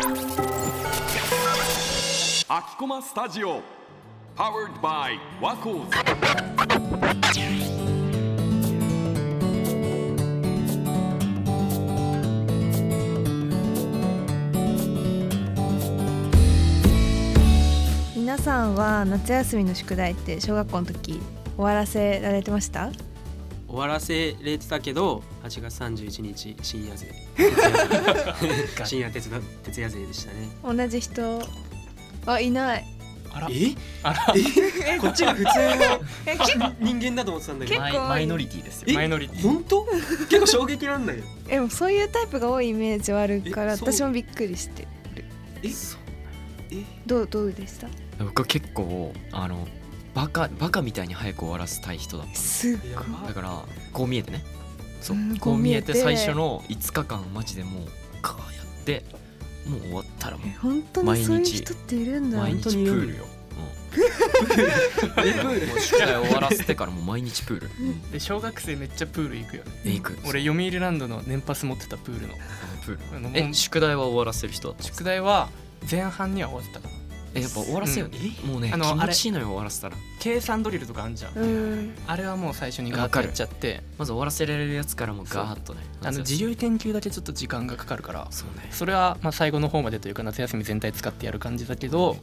秋駒スタジオ。Powered by ワコーズ皆さんは夏休みの宿題って小学校の時終わらせられてました？終わらせれてたけど8月31日深夜勢 深夜徹夜徹夜勢でしたね。同じ人。あいない。あら。え？あら。こっちが普通のえ結構人間だと思ってたんだけど。結構マイマイノリティですよ。え？マイノリティ。本当？結構衝撃なんだよ。でもそういうタイプが多いイメージはあるから私もびっくりしてる。え？どうどうでした？僕は結構あのバカバカみたいに早く終わらせたい人だったすっやばだからこう見えてね。そう。うんこう見えてこう見えて。最初の5日間マジでもうカーやってもう終わったらもえ本当にそういう人っているんだ。う毎日プ本当にールよ、う。ん、もう宿題終わらせてからもう毎日プール。で小学生めっちゃプール行くよね。え行く。俺読売ランドの年パス持ってたプールの。あプールあのもうえ宿題は終わらせる人だった宿題は前半には終わってたかなえやっぱ終わらせよう、もうね気あの持ちいいのよ終わらせたら。計算ドリルとかあんじゃん。うん。あれはもう最初にガーッとやっちゃってまず終わらせられるやつからもうガーッとねあの自由研究だけちょっと時間がかかるからそうね。それはまあ最後の方までというか夏休み全体使ってやる感じだけど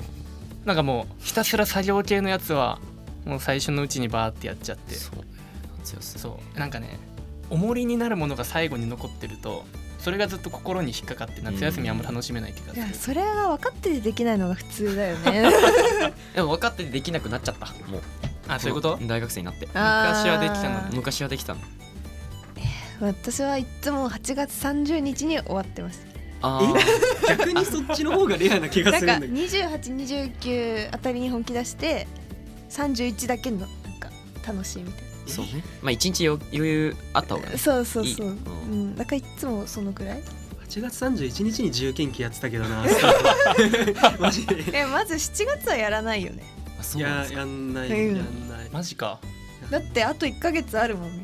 なんかもうひたすら作業系のやつはもう最初のうちにバーってやっちゃって。そうね。夏休み。そう。なんかね重りになるものが最後に残ってるとそれがずっと心に引っかかって夏休みあんま楽しめない気がする。いやそれが分かっててできないのが普通だよね。でも分かっててできなくなっちゃった。もう。あそういうこと？大学生になって。昔はできたの昔はできたの。私はいつも8月30日に終わってます。あー。逆にそっちの方がレアな気がするんだけど。2829あたりに本気出して31だけのなんか楽しいみたいそうね。まあ一日よ余裕あった方がね。なそうそうそう。う、うん。ん、だからいつもそのくらい？8月31日に自由研究やってたけどな。マジで。えまず7月はやらないよね。あそうなんですか。やんないうん。やんない。マジか。だってあと1ヶ月あるもん。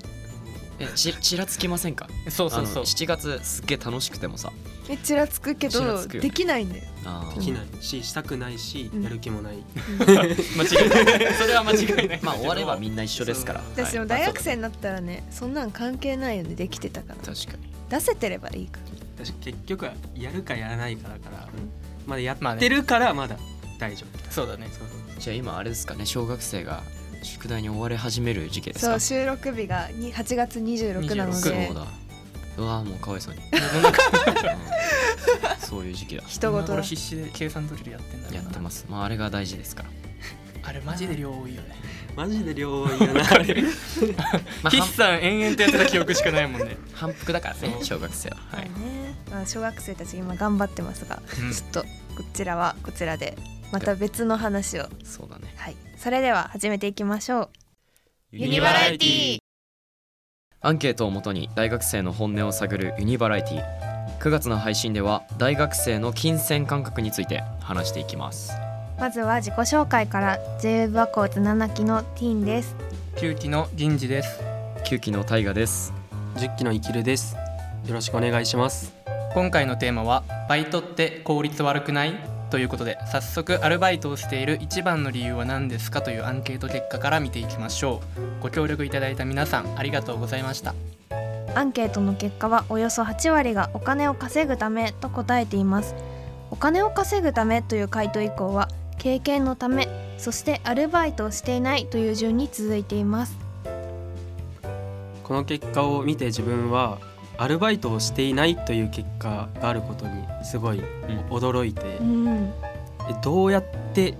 えちちらつきませんか？そうそうそう。あの7月すっげえ楽しくてもさえちらつくけどちらつくよできないんだよあー。できないししたくないしうん。やる気もない。間違いない。それは間違いない。まあ終わればみんな一緒ですから。私も大学生になったらねそんなん関係ないよねできてたから。確かに。出せてればいいから。私結局はやるかやらないかだからうん。まだやまあねってるからまだ大丈夫。そうだね。そうそうじゃあ今あれですかね小学生が宿題に追われ始める時期ですか？そう収録日がに8月26なのそうでだうわーもうかわいそうに。そういう時期だ。人事だ今頃必死で計算ドリルやってんだろうな。やってます。まああれが大事ですから。あれマジで量多いよね。マジで量多いよなあれ。まあ筆算延々とやってた記憶しかないもんね。反復だからね小学生は。はい。ねまあ、小学生たち今頑張ってますが、うん。ちょっとこちらはこちらでまた別の話を。そうだね。はい。それでは始めていきましょう。ユニバラエティアンケートをもとに大学生の本音を探るユニバラエティ。9月の配信では大学生の金銭感覚について話していきます。まずは自己紹介から j バコーズ7期のティーンです。9期の銀次です。9期の大河です。10期の生きるです。よろしくお願いします。今回のテーマはバイトって効率悪くない？ということで早速アルバイトをしている一番の理由は何ですかというアンケート結果から見ていきましょう。ご協力いただいた皆さんありがとうございました。アンケートの結果はおよそ8割がお金を稼ぐためと答えています。お金を稼ぐためという回答以降は経験のためそしてアルバイトをしていないという順に続いています。この結果を見て自分はアルバイトをしていないという結果があることにすごい驚いて、うん。えどうやって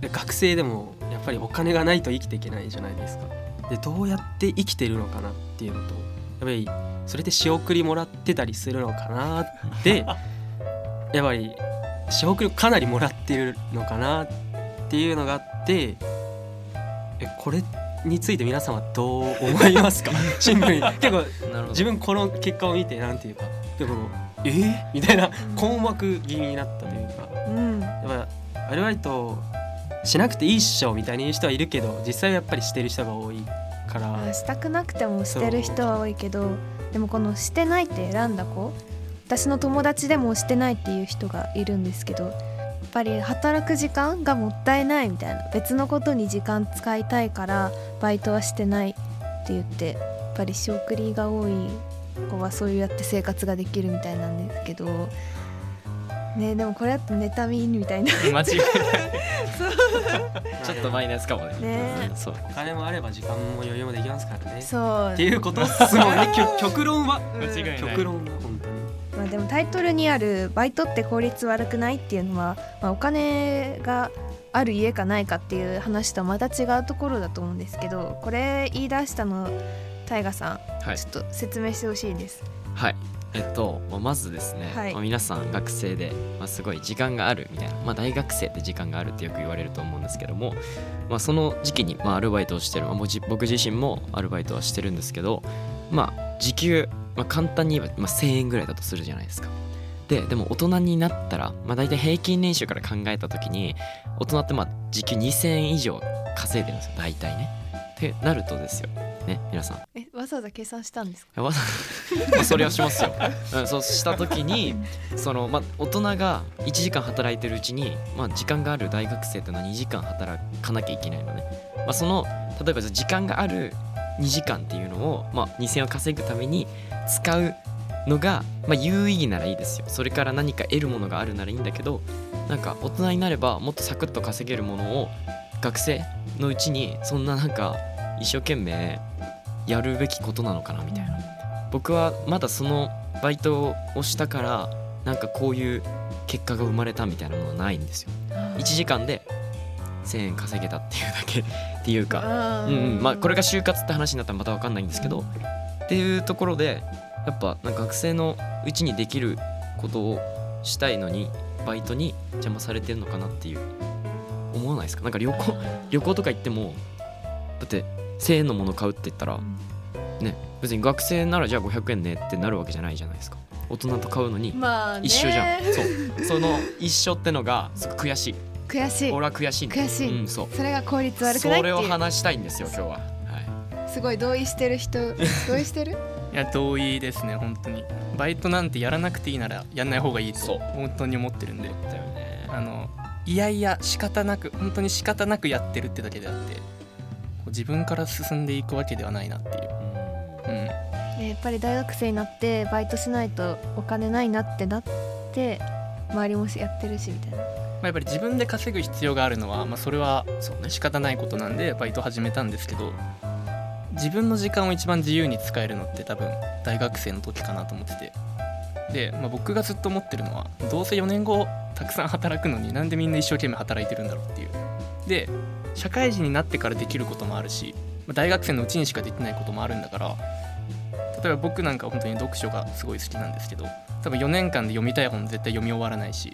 え学生でもやっぱりお金がないと生きていけないじゃないですか。でどうやって生きてるのかなっていうのとやっぱりそれで仕送りもらってたりするのかなって やっぱり仕送りかなりもらってるのかなっていうのがあってえこれについて皆さんはどう思いますか？シンプルに。結構自分この結果を見てなんていうかでもえー、みたいな困惑気味になったというか。うんやっぱアルバイトしなくていいっしょみたいに言う人はいるけど実際はやっぱりしてる人が多いから。したくなくてもしてる人は多いけどでもこのしてないって選んだ子私の友達でもしてないっていう人がいるんですけどやっぱり働く時間がもったいないみたいな別のことに時間使いたいからバイトはしてないって言ってぱり仕送りが多い子はそうやって生活ができるみたいなんですけどねでもこれだと妬みみたいな。間違いない。ちょっとマイナスかもね。ね。うんそう。お金もあれば時間も余裕もできますからね。そう。っていうことっすもんね。極極論は。うん。間違いない。極論は本当に。まあ、でもタイトルにある「バイトって効率悪くない?」っていうのは、まあ、お金がある家かないかっていう話とはまた違うところだと思うんですけどこれ言い出したのタイガさん、はいちょっと説明してほしいです。はいえっとまあまずですね、はいまあ皆さん学生で、まあ、すごい時間があるみたいな、まあ、大学生って時間があるってよく言われると思うんですけども、まあ、その時期に、まあ、アルバイトをしてる、まあ、僕自身もアルバイトはしてるんですけどまあ時給、まあ、簡単に言えば、まあ、1,000円ぐらいだとするじゃないですか。ででも大人になったら、まあ、大体平均年収から考えた時に大人ってまあ時給2,000円以上稼いでるんですよ大体ね。ってなるとですよね皆さん。えわざわざ計算したんですか？わざ まあそれはしますよ、うん、そうした時にその、まあ、大人が1時間働いてるうちに、まあ、時間がある大学生っていうのは2時間働かなきゃいけないのね、まあ、その例えば時間がある2時間っていうのを、まあ、2000円を稼ぐために使うのが、まあ、有意義ならいいですよ。それから何か得るものがあるならいいんだけどなんか大人になればもっとサクッと稼げるものを学生のうちにそんななんか一生懸命やるべきことなのかなみたいな。僕はまだそのバイトをしたからなんかこういう結果が生まれたみたいなものはないんですよ。1時間で1000円稼げたっていうだけ っていうか。あうんうん。まあこれが就活って話になったらまた分かんないんですけどっていうところでやっぱなんか学生のうちにできることをしたいのにバイトに邪魔されてるのかなっていう。思わないですか？なんか旅行旅行とか行ってもだって1000円のもの買うって言ったらね別に学生ならじゃあ500円ねってなるわけじゃないじゃないですか。大人と買うのにまあね。一緒じゃん。そう。その一緒ってのがすごく悔しい。悔しい。俺は悔しい悔しい。うんそう。それが効率悪くないそれをっていう。話したいんですよ今日は。はい。すごい同意してる人 同意してる？いや同意ですね本当に。バイトなんてやらなくていいならやんない方がいいそう。と本当に思ってるんで。だよね。あのいやいや仕方なく本当に仕方なくやってるってだけであって自分から進んでいくわけではないなっていう、うん、ねやっぱり大学生になってバイトしないとお金ないなってなって周りもやってるしみたいな。まあ、やっぱり自分で稼ぐ必要があるのは、まあ、それはそうね仕方ないことなんでバイト始めたんですけど自分の時間を一番自由に使えるのって多分大学生の時かなと思ってて。で、まあ、僕がずっと思ってるのはどうせ4年後たくさん働くのになんでみんな一生懸命働いてるんだろうっていう。で社会人になってからできることもあるしまあ大学生のうちにしかできないこともあるんだから例えば僕なんか本当に読書がすごい好きなんですけど多分4年間で読みたい本絶対読み終わらないし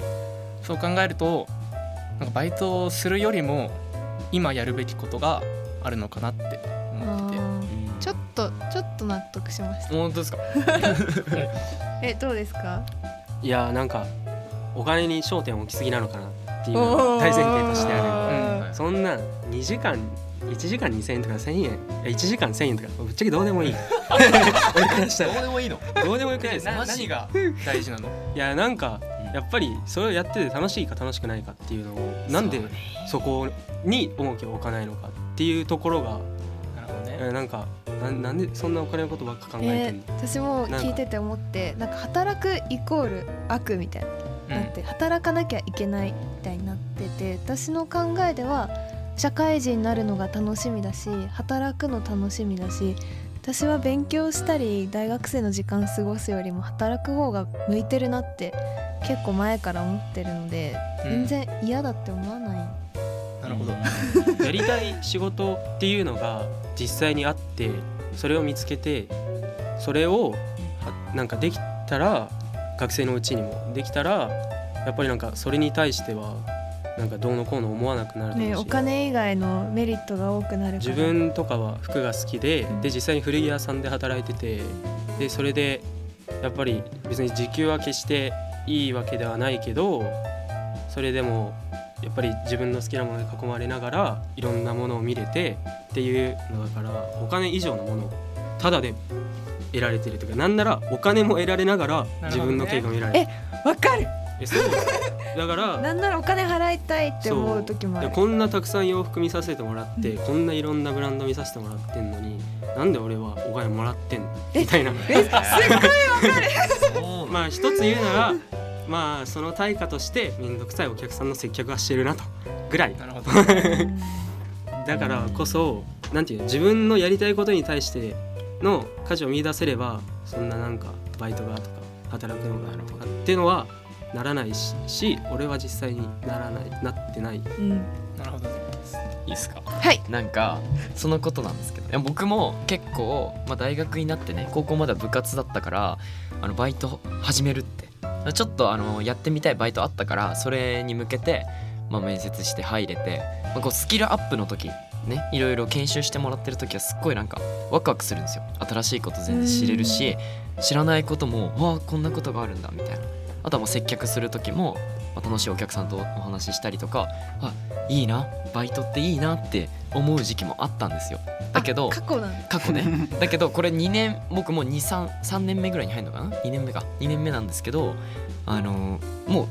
そう考えるとなんかバイトをするよりも今やるべきことがあるのかなって思ってて。ちょっとちょっと納得しました。本当ですか？えどうですか？いやなんかお金に焦点を置きすぎなのかなっていうのが大前提としてあうんるそんな2時間1時間2000円とか1000円。いや1時間1000円とかぶっちゃけどうでもいい。俺からしたら。でもいいの？どうでもよくないです。な何が？大事なの？いやなんかやっぱりそれをやってて楽しいか楽しくないかっていうのをなんでそこに重きを置かないのかっていうところがなるほどね。えなんかななんでそんなお金のことばっか考ええてんの、ー私も聞いてて思ってなんか働くイコール悪みたいななって働かなきゃいけないみたいになってて私の考えでは社会人になるのが楽しみだし働くの楽しみだし私は勉強したり大学生の時間過ごすよりも働く方が向いてるなって結構前から思ってるのでうん。全然嫌だって思わない、なるほど。やりたい仕事っていうのが実際にあってそれを見つけてそれをはなんかできたら学生のうちにもできたらやっぱりなんかそれに対してはなんかどうのこうの思わなくなるね、しお金以外のメリットが多くなる自分とかは服が好きでで実際に古着屋さんで働いててでそれでやっぱり別に時給は決していいわけではないけどそれでもやっぱり自分の好きなものに囲まれながらいろんなものを見れてっていうのだからお金以上のものただで得られてるというかなんならお金も得られながら自分の経験も得られる、わかる。えそう。だから なんならお金払いたいって思う時もある。でこんなたくさん洋服見させてもらって、こんないろんなブランド見させてもらってんのになんで俺はお金もらってんの？みたいな。まあ一つ言うならまあその対価として面倒くさいお客さんの接客はしてるなとぐらい。なるほど だからこそなんていうの自分のやりたいことに対しての価値を見出せればそんななんかバイトがとか働くのがとかっていうのはならないしし俺は実際にならないなってない。うん。なるほどいいですか？はい。なんかそのことなんですけど。いや僕も結構、まあ、大学になってね高校までは部活だったからあのバイト始めるって。ちょっとあのやってみたいバイトあったからそれに向けて、まあ、面接して入れて、まあ、こうスキルアップの時ねいろいろ研修してもらってる時はすっごいなんかワクワクするんですよ。新しいこと全然知れるし知らないこともわあこんなことがあるんだみたいな。あとはもう接客する時も、まあ、楽しいお客さんとお話ししたりとかあいいなバイトっていいなって思う時期もあったんですよ。だけど過去なんだ。過去ね。だけどこれ2年僕も233年目ぐらいに入るのかな？2年目か。2年目なんですけどあのーもう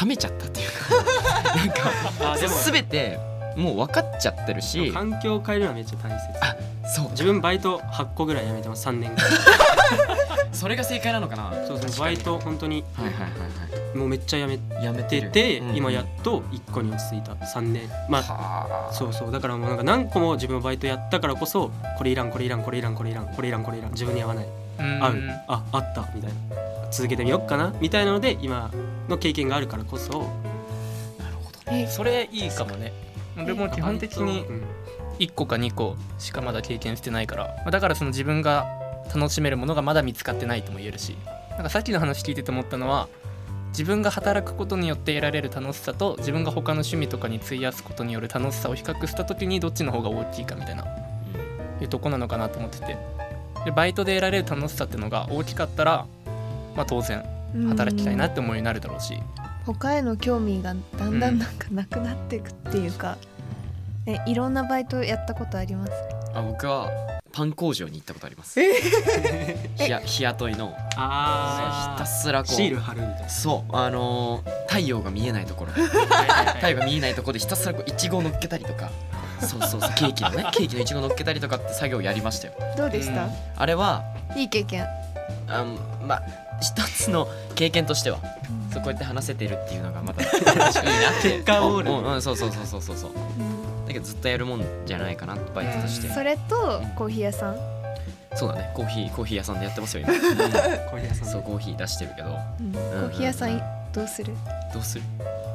冷めちゃったっていうか。なんかあでも全てもう分かっちゃってるし。環境を変えるのはめっちゃ大切。そう自分バイト8個ぐらい辞めてます3年間。それが正解なのかな。そうそうバイト本当にはいはいはいはもうめっちゃ辞めいやめてて、うん今やっと1個に落ち着いた。3年。まあはそうそう。だからもうなんか何個も自分バイトやったからこそこれいらんこれいらんこれいらんこれいらんこれいらんこれいらん。自分に合わない。合うああった。みたいな。続けてみよっかな。みたいなので今の経験があるからこそ。えそれいいかもね俺も基本的にうん1個か2個しかまだ経験してないから。まあだからその自分が楽しめるものがまだ見つかってないとも言えるし。なんかさっきの話聞いてて思ったのは自分が働くことによって得られる楽しさと自分が他の趣味とかに費やすことによる楽しさを比較した時にどっちの方が大きいかみたいないうとこなのかなと思ってて。でバイトで得られる楽しさっていうのが大きかったら、まあ、当然働きたいなって思うようになるだろうし他への興味がだんだんなんかなくなっていくっていうか、えいろんなバイトやったことあります？あ僕はパン工場に行ったことあります。日や日雇いの。ひあたすらこうシール貼るみたいな。そうあのー太陽が見えないところ。太陽が見えないところでひたすらこういちごを乗っけたりとか。そうそうそう ケーキのねケーキのいちご乗っけたりとかって作業をやりましたよ。どうでした、あれはいい経験。あまあ一つの経験としてはそうこうやって話せてるっていうのがまたいいなって。結果オール。うんうんそうそうそうそうそうそう。だけどずっとやるもんじゃないかなバイトとして。それとコーヒー屋さん、そうだね。コーヒーコーヒー屋さんでやってますよ今。コーヒー屋さんそうコーヒー出してるけど。うん。コーヒー屋さんどうする、どうする？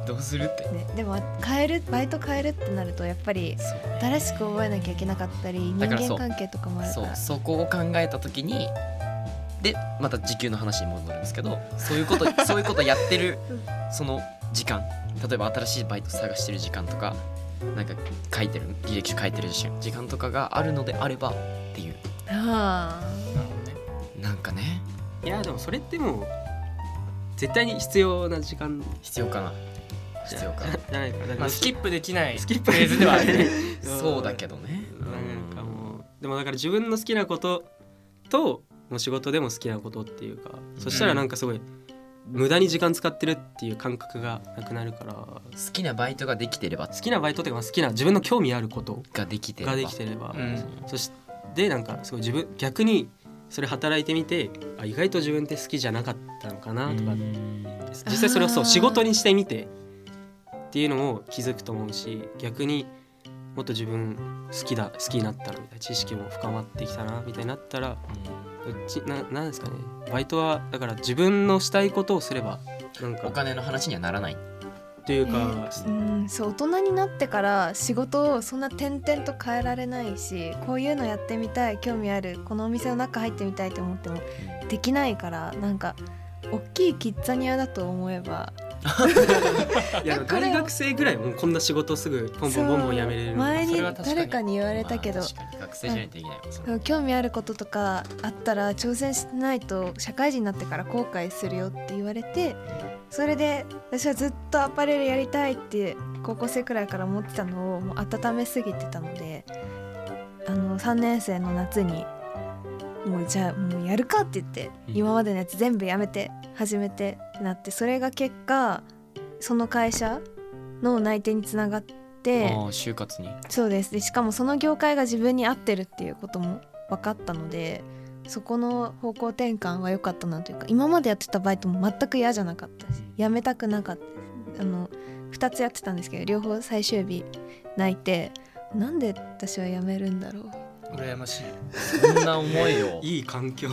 どうするって。ね、でも変えるバイト変えるってなるとやっぱりそうね。新しく覚えなきゃいけなかったり人だからそう。間関係とかもあるかそうらそこを考えた時にでまた時給の話に戻るんですけどそういうこと そういうことやってるその時間例えば新しいバイト探してる時間とかなんか書いてる履歴書書いてる時時間とかがあるのであればっていう。あなるほどね。なんかね。いやでもそれってもう絶対に必要な時間。必要かな。必要かな。じゃないかまあ、スキップできないスキップフェーズではあるね。そうだけどね。なんかもうでもだから自分の好きなことともう仕事でも好きなことっていうか、そしたらなんかすごい無駄に時間使ってるっていう感覚がなくなるから好好きなバイトができてれば。きなバイトというか好きな自分の興味あることができてれば。ができてれば、うん。そしてなんかすごい自分逆にそれ働いてみてあ意外と自分って好きじゃなかったのかなとか。実際それをそう仕事にしてみてっていうのも気づくと思うし逆にもっと自分好きだ好きになったなみたいな知識も深まってきたなみたいになったらちななんですかね。バイトはだから自分のしたいことをすればなんかお金の話にはならない。っていうか、うんそう大人になってから仕事をそんな点々と変えられないしこういうのやってみたい興味あるこのお店の中入ってみたいと思ってもできないからなんか大きいキッザニアだと思えば いや大学生ぐらいもうこんな仕事すぐポンポンボンボンやめれる前に誰かに言われたけど。まあ確かに学生じゃないとできない興味あることとかあったら挑戦しないと社会人になってから後悔するよって言われてそれで私はずっとアパレルやりたいって高校生くらいから思ってたのをもう温めすぎてたのであの3年生の夏にもうじゃあもうやるかって言って、うん。今までのやつ全部やめて始めてってなってそれが結果その会社の内定につながって就活に。そうです。でしかもその業界が自分に合ってるっていうことも分かったのでそこの方向転換は良かったなというか今までやってたバイトも全く嫌じゃなかったしやめたくなかった。あの2つやってたんですけど両方最終日泣いてなんで私は辞めるんだろう羨ましい。そんな思いを いい環境。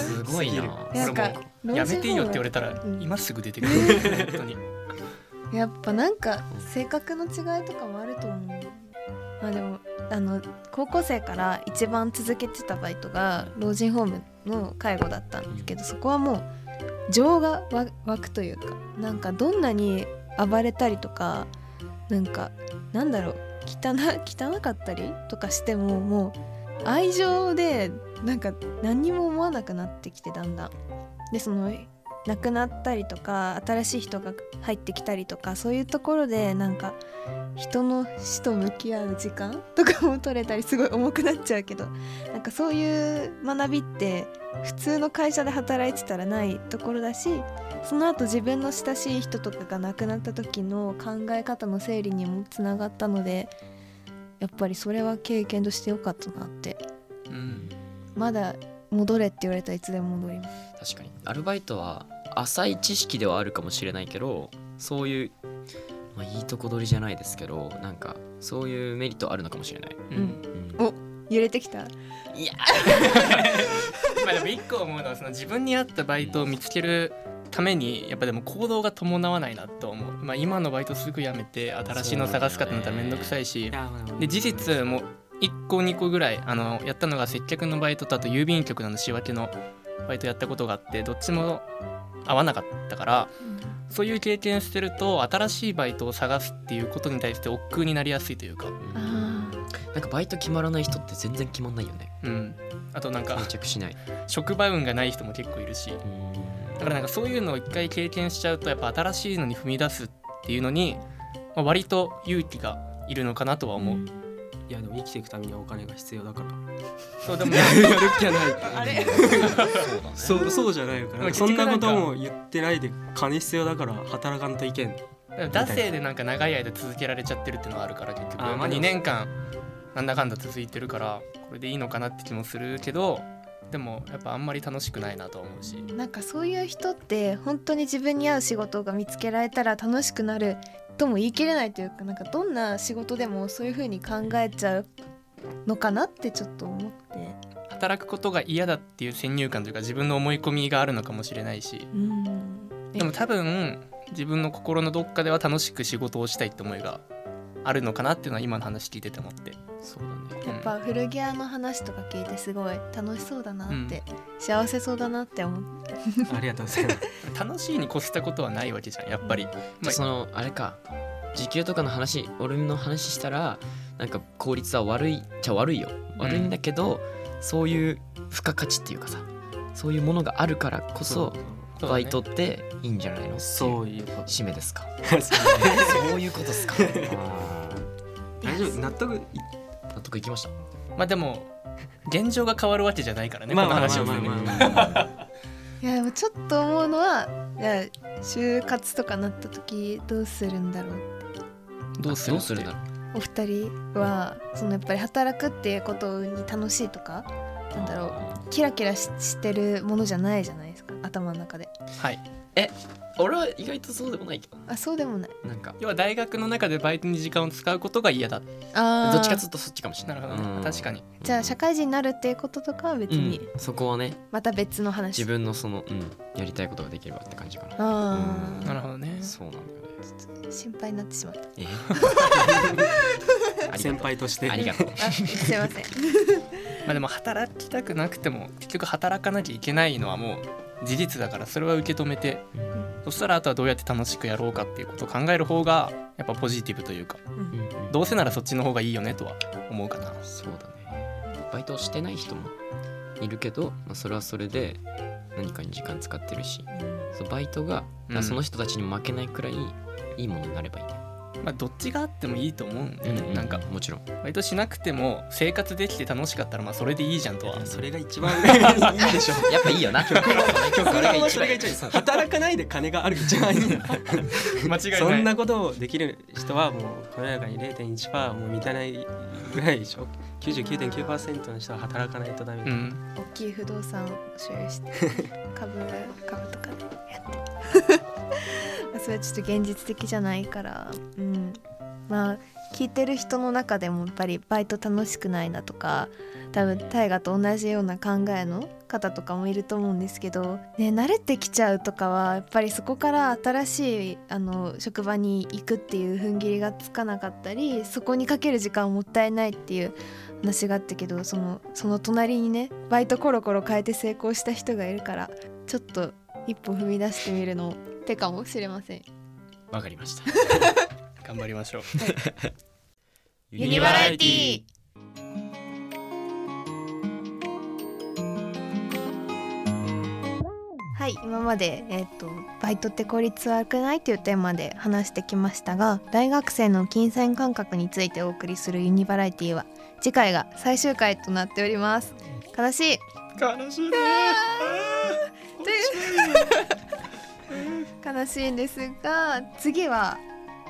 すごいな。なんかやめていいよって言われたらうん。今すぐ出てくる。本当に。やっぱなんか性格の違いとかもあると思う。まあでもあの高校生から一番続けてたバイトが老人ホームの介護だったんですけどそこはもう情がわ湧くというかなんかどんなに暴れたりとかなんかなんだろう汚汚かったりとかしてももう愛情でなんか何にも思わなくなってきてだんだん。でその亡くなったりとか新しい人が入ってきたりとかそういうところでなんか人の死と向き合う時間とかも取れたりすごい重くなっちゃうけどなんかそういう学びって普通の会社で働いてたらないところだしその後自分の親しい人とかが亡くなった時の考え方の整理にもつながったのでやっぱりそれは経験としてよかったなって。うん。まだ戻れって言われたらいつでも戻ります。確かに。アルバイトは浅い知識ではあるかもしれないけどそういう、まあ、いいとこ取りじゃないですけどなんかそういうメリットあるのかもしれない、ううん。ん揺れてきた。いや まあでも一個思うのはその自分に合ったバイトを見つけるためにやっぱでも行動が伴わないなと思う、まあ、今のバイトすぐ辞めて新しいの探すかってなったら面倒くさいしで事実もう1個2個ぐらいあのやったのが接客のバイトとあと郵便局の仕分けのバイトやったことがあってどっちも合わなかったからそういう経験してると新しいバイトを探すっていうことに対して億劫になりやすいというか、あなんかバイト決まらない人って全然決まんないよね。うん、あとなんか定着しない。職場運がない人も結構いるし。だからなんかそういうのを一回経験しちゃうとやっぱ新しいのに踏み出すっていうのに、まあ、割と勇気がいるのかなとは思う、いやでも生きていくためにはお金が必要だから。そうでもやる気はないあれ？そうそうじゃないのかでもなそんなことも言ってないで金必要だから働かんといけん。惰性でなんか長い間続けられちゃってるっていうのはあるから結局。まあ、あまあでも2年間なんだかんだ続いてるからこれでいいのかなって気もするけどでもやっぱあんまり楽しくないなとは思うし。なんかそういう人って本当に自分に合う仕事が見つけられたら楽しくなるとも言い切れないというかなんかどんな仕事でもそういう風に考えちゃうのかなってちょっと思って。働くことが嫌だっていう先入観というか自分の思い込みがあるのかもしれないし。うん。でも多分自分の心のどっかでは楽しく仕事をしたいって思いがあるのかなっていうのは今の話聞いてて思って。そうだね。やっぱ古着屋の話とか聞いてすごい楽しそうだなって、幸せそうだなって思って。ありがとうございます。楽しいに越したことはないわけじゃんやっぱり、じゃまあそのあれか。時給とかの話俺の話したらなんか効率は悪いっちゃ悪いよ。悪いんだけど、そういう付加価値っていうかさそういうものがあるからこそそうバイトっていいんじゃないのそういうこと。締めですか。そ うそういうことですか。大丈夫？納得い納得いきました？まあでも現状が変わるわけじゃないからね、まあこの話をいやでもちょっと思うのはいや就活とかなった時どうするんだろうどうする？ってどうするんだろう？お二人はそのやっぱり働くっていうことに楽しいとかなんだろうキラキラししてるものじゃないじゃない？ですか頭の中で。はい。俺は意外とそうでもないけど。あそうでもない。なんか。要は大学の中でバイトに時間を使うことが嫌だ。あー。どっちかというとそっちかもしれない。なるほどね。うん。確かに。じゃあ社会人になるっていうこととかは別に。うん。そこはねまた別の話。自分のその、うん、やりたいことができればって感じかな。あうん。あなるほどね。そうなんだよね。心配になってしまった。え？ありがとう。先輩として。ありがとう。あすいませんまあでも働きたくなくても結局働かなきゃいけないのはもう事実だからそれは受け止めてそしたらあとはどうやって楽しくやろうかっていうことを考える方がやっぱポジティブというかうん。うんうんどうせならそっちの方がいいよねとは思うかな。そうだね。バイトをしてない人もいるけど、まあ、それはそれで何かに時間使ってるしそうバイトが、うん。その人たちに負けないくらいいいものになればいいねまあどっちがあってもいいと思うんだよね、うなんかもちろん。割としなくても生活できて楽しかったらまあそれでいいじゃんとは。それが一番いいでしょ。やっぱいいよな極論はね極論が一番いい。働かないで金がある一番いいんだ間違いない。そんなことをできる人はもうこの中に0.1%も満たないぐらいでしょ。99.9%の人は働かないとダメ、うん。大きい不動産を所有して株株とかでやってまあそれはちょっと現実的じゃないから。うん。まあ聞いてる人の中でもやっぱりバイト楽しくないなとか多分大河と同じような考えの方とかもいると思うんですけど、ね、慣れてきちゃうとかはやっぱりそこから新しいあの職場に行くっていう踏ん切りがつかなかったりそこにかける時間もったいないっていう話があったけどそのその隣にねバイトコロコロ変えて成功した人がいるからちょっと一歩踏み出してみるの手かもしれません。わかりました。頑張りましょう。ユニバラエティはい今まで、えー、とバイトって効率悪くないというテーマで話してきましたが大学生の金銭感覚についてお送りするユニバラエティは次回が最終回となっております。悲しい。悲しい。ね悲しいんですが次は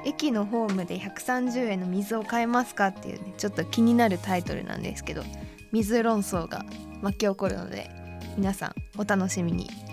駅のホームで130円の水を買えますかっていうねちょっと気になるタイトルなんですけど水論争が巻き起こるので皆さんお楽しみに。